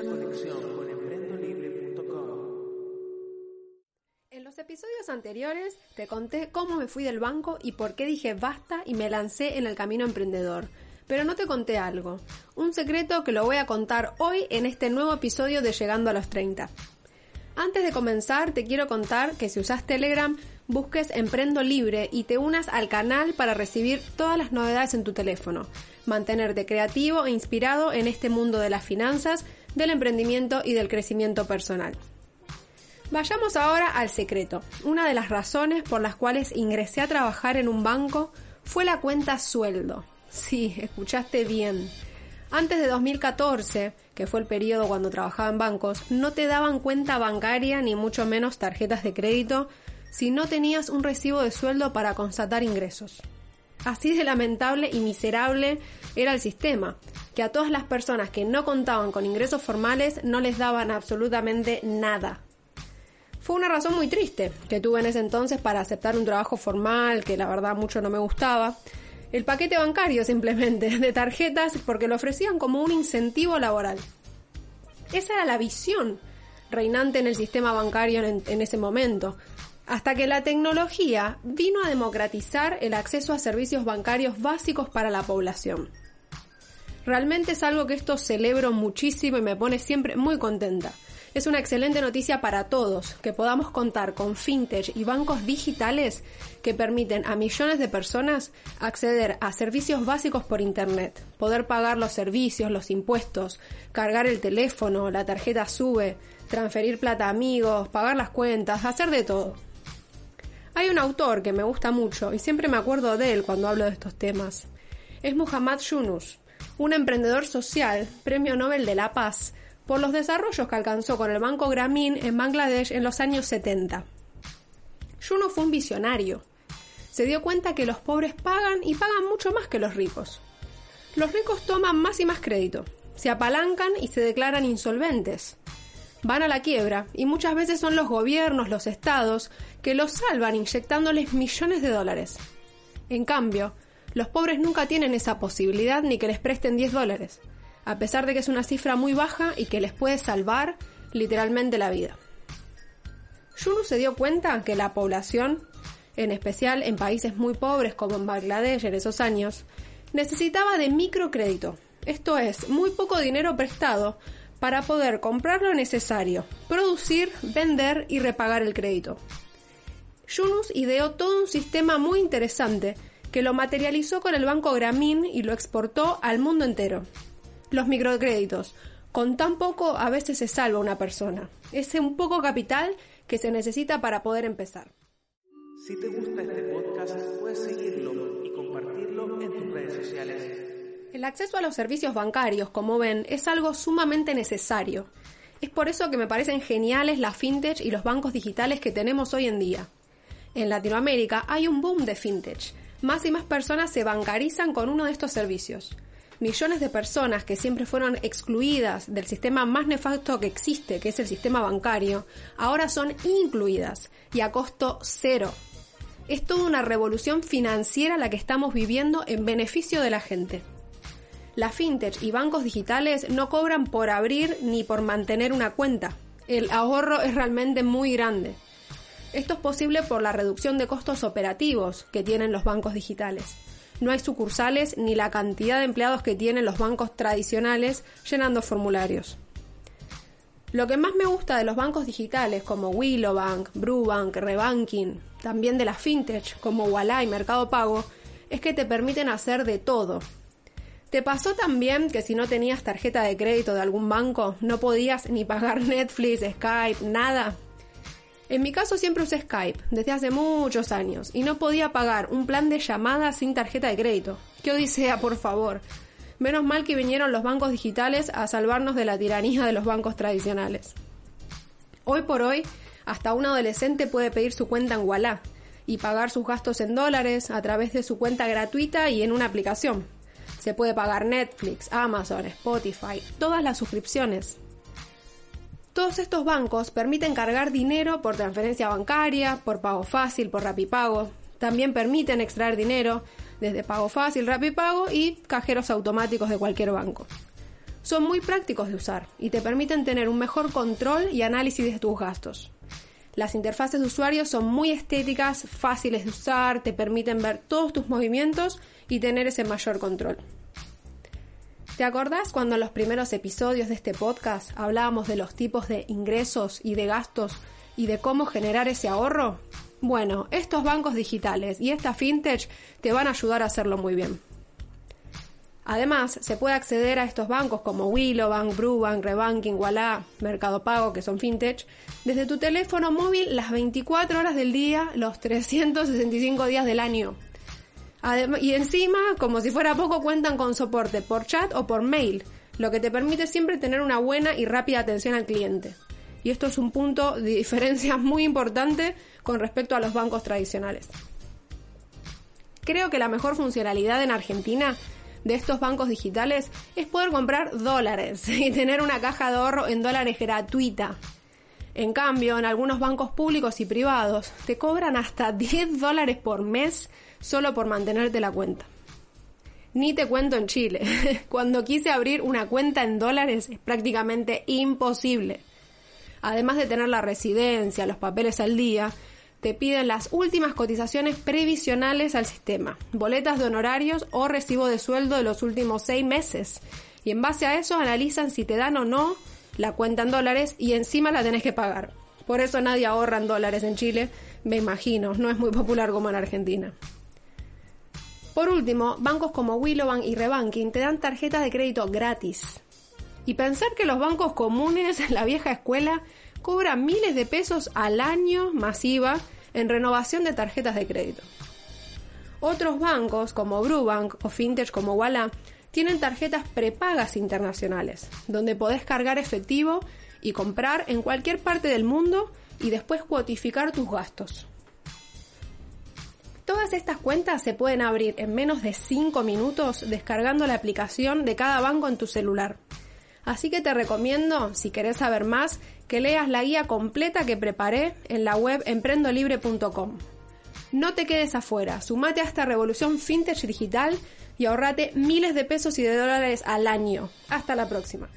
una conexión con emprendolibre.com. En los episodios anteriores te conté cómo me fui del banco y por qué dije basta y me lancé en el camino emprendedor. Pero no te conté algo, un secreto que lo voy a contar hoy en este nuevo episodio de Llegando a los 30. Antes de comenzar, te quiero contar que si usas Telegram, busques Emprendo Libre y te unas al canal para recibir todas las novedades en tu teléfono, mantenerte creativo e inspirado en este mundo de las finanzas, del emprendimiento y del crecimiento personal. Vayamos ahora al secreto. Una de las razones por las cuales ingresé a trabajar en un banco fue la cuenta sueldo. Sí, escuchaste bien. Antes de 2014, que fue el periodo cuando trabajaba en bancos, no te daban cuenta bancaria ni mucho menos tarjetas de crédito si no tenías un recibo de sueldo para constatar ingresos. Así de lamentable y miserable era el sistema, a todas las personas que no contaban con ingresos formales no les daban absolutamente nada. Fue una razón muy triste que tuve en ese entonces para aceptar un trabajo formal que la verdad mucho no me gustaba. El paquete bancario simplemente de tarjetas porque lo ofrecían como un incentivo laboral. Esa era la visión reinante en el sistema bancario en ese momento, hasta que la tecnología vino a democratizar el acceso a servicios bancarios básicos para la población. Realmente es algo que esto celebro muchísimo y me pone siempre muy contenta. Es una excelente noticia para todos que podamos contar con fintech y bancos digitales que permiten a millones de personas acceder a servicios básicos por Internet, poder pagar los servicios, los impuestos, cargar el teléfono, la tarjeta sube, transferir plata a amigos, pagar las cuentas, hacer de todo. Hay un autor que me gusta mucho y siempre me acuerdo de él cuando hablo de estos temas. Es Muhammad Yunus, un emprendedor social, premio Nobel de la Paz, por los desarrollos que alcanzó con el Banco Grameen en Bangladesh en los años 70. Yunus fue un visionario. Se dio cuenta que los pobres pagan y pagan mucho más que los ricos. Los ricos toman más y más crédito, se apalancan y se declaran insolventes. Van a la quiebra y muchas veces son los gobiernos, los estados, que los salvan inyectándoles millones de dólares. En cambio, los pobres nunca tienen esa posibilidad ni que les presten 10 dólares a pesar de que es una cifra muy baja y que les puede salvar literalmente la vida. Yunus se dio cuenta que la población, en especial en países muy pobres como en Bangladesh en esos años, necesitaba de microcrédito, esto es, muy poco dinero prestado para poder comprar lo necesario, producir, vender y repagar el crédito. Yunus ideó todo un sistema muy interesante que lo materializó con el banco Grameen y lo exportó al mundo entero los microcréditos. Con tan poco a veces se salva una persona. Es un poco capital que se necesita para poder empezar. Si te gusta este podcast, puedes seguirlo y compartirlo en tus redes sociales. El acceso a los servicios bancarios, como ven, es algo sumamente necesario. Es por eso que me parecen geniales las fintech y los bancos digitales que tenemos hoy en día. En Latinoamérica hay un boom de fintech. Más y más personas se bancarizan con uno de estos servicios millones de personas que siempre fueron excluidas del sistema más nefasto que existe, que es el sistema bancario, ahora son incluidas y a costo cero. Es toda una revolución financiera la que estamos viviendo en beneficio de la gente. La fintech y bancos digitales no cobran por abrir ni por mantener una cuenta. El ahorro es realmente muy grande. Esto es posible por la reducción de costos operativos que tienen los bancos digitales no hay sucursales ni la cantidad de empleados que tienen los bancos tradicionales llenando formularios. Lo que más me gusta de los bancos digitales como Willowbank, Brubank, Rebanking, también de las fintech como Walla y Mercado Pago, es que te permiten hacer de todo. ¿Te pasó también que si no tenías tarjeta de crédito de algún banco no podías ni pagar Netflix, Skype, nada? En mi caso siempre usé Skype, desde hace muchos años, y no podía pagar un plan de llamadas sin tarjeta de crédito. ¡Qué odisea, por favor! Menos mal que vinieron los bancos digitales a salvarnos de la tiranía de los bancos tradicionales. Hoy por hoy, hasta un adolescente puede pedir su cuenta en Walla y pagar sus gastos en dólares a través de su cuenta gratuita y en una aplicación. Se puede pagar Netflix, Amazon, Spotify, todas las suscripciones. Todos estos bancos permiten cargar dinero por transferencia bancaria, por pago fácil, por rapipago. También permiten extraer dinero desde pago fácil, rapipago y cajeros automáticos de cualquier banco. son muy prácticos de usar y te permiten tener un mejor control y análisis de tus gastos. Las interfaces de usuario son muy estéticas, fáciles de usar, te permiten ver todos tus movimientos y tener ese mayor control. ¿Te acordás cuando en los primeros episodios de este podcast hablábamos de los tipos de ingresos y de gastos y de cómo generar ese ahorro? Bueno, estos bancos digitales y esta fintech te van a ayudar a hacerlo muy bien. Además, se puede acceder a estos bancos como Willowbank, Brubank, Rebanking, Walla, Mercado Pago, que son fintech, desde tu teléfono móvil las 24 horas del día, los 365 días del año. Y encima, como si fuera poco, cuentan con soporte por chat o por mail, lo que te permite siempre tener una buena y rápida atención al cliente. Y esto es un punto de diferencia muy importante con respecto a los bancos tradicionales. Creo que la mejor funcionalidad en Argentina de estos bancos digitales es poder comprar dólares y tener una caja de ahorro en dólares gratuita. En cambio, en algunos bancos públicos y privados te cobran hasta 10 dólares por mes solo por mantenerte la cuenta. Ni te cuento en Chile. Cuando quise abrir una cuenta en dólares es prácticamente imposible. Además de tener la residencia, los papeles al día, te piden las últimas cotizaciones previsionales al sistema, boletas de honorarios o recibo de sueldo de los últimos seis meses. Y en base a eso analizan si te dan o no la cuenta en dólares y encima la tenés que pagar. Por eso nadie ahorra en dólares en Chile, me imagino, no es muy popular como en Argentina. Por último, bancos como Willowbank y Rebanking te dan tarjetas de crédito gratis. Y pensar que los bancos comunes la vieja escuela cobran miles de pesos al año masiva en renovación de tarjetas de crédito. Otros bancos como Brubank o Fintech como Walla tienen tarjetas prepagas internacionales, donde podés cargar efectivo y comprar en cualquier parte del mundo y después cuotificar tus gastos. Estas cuentas se pueden abrir en menos de 5 minutos descargando la aplicación de cada banco en tu celular. Así que te recomiendo, si querés saber más, que leas la guía completa que preparé en la web emprendolibre.com. No te quedes afuera, sumate a esta revolución fintech digital y ahorrate miles de pesos y de dólares al año. Hasta la próxima.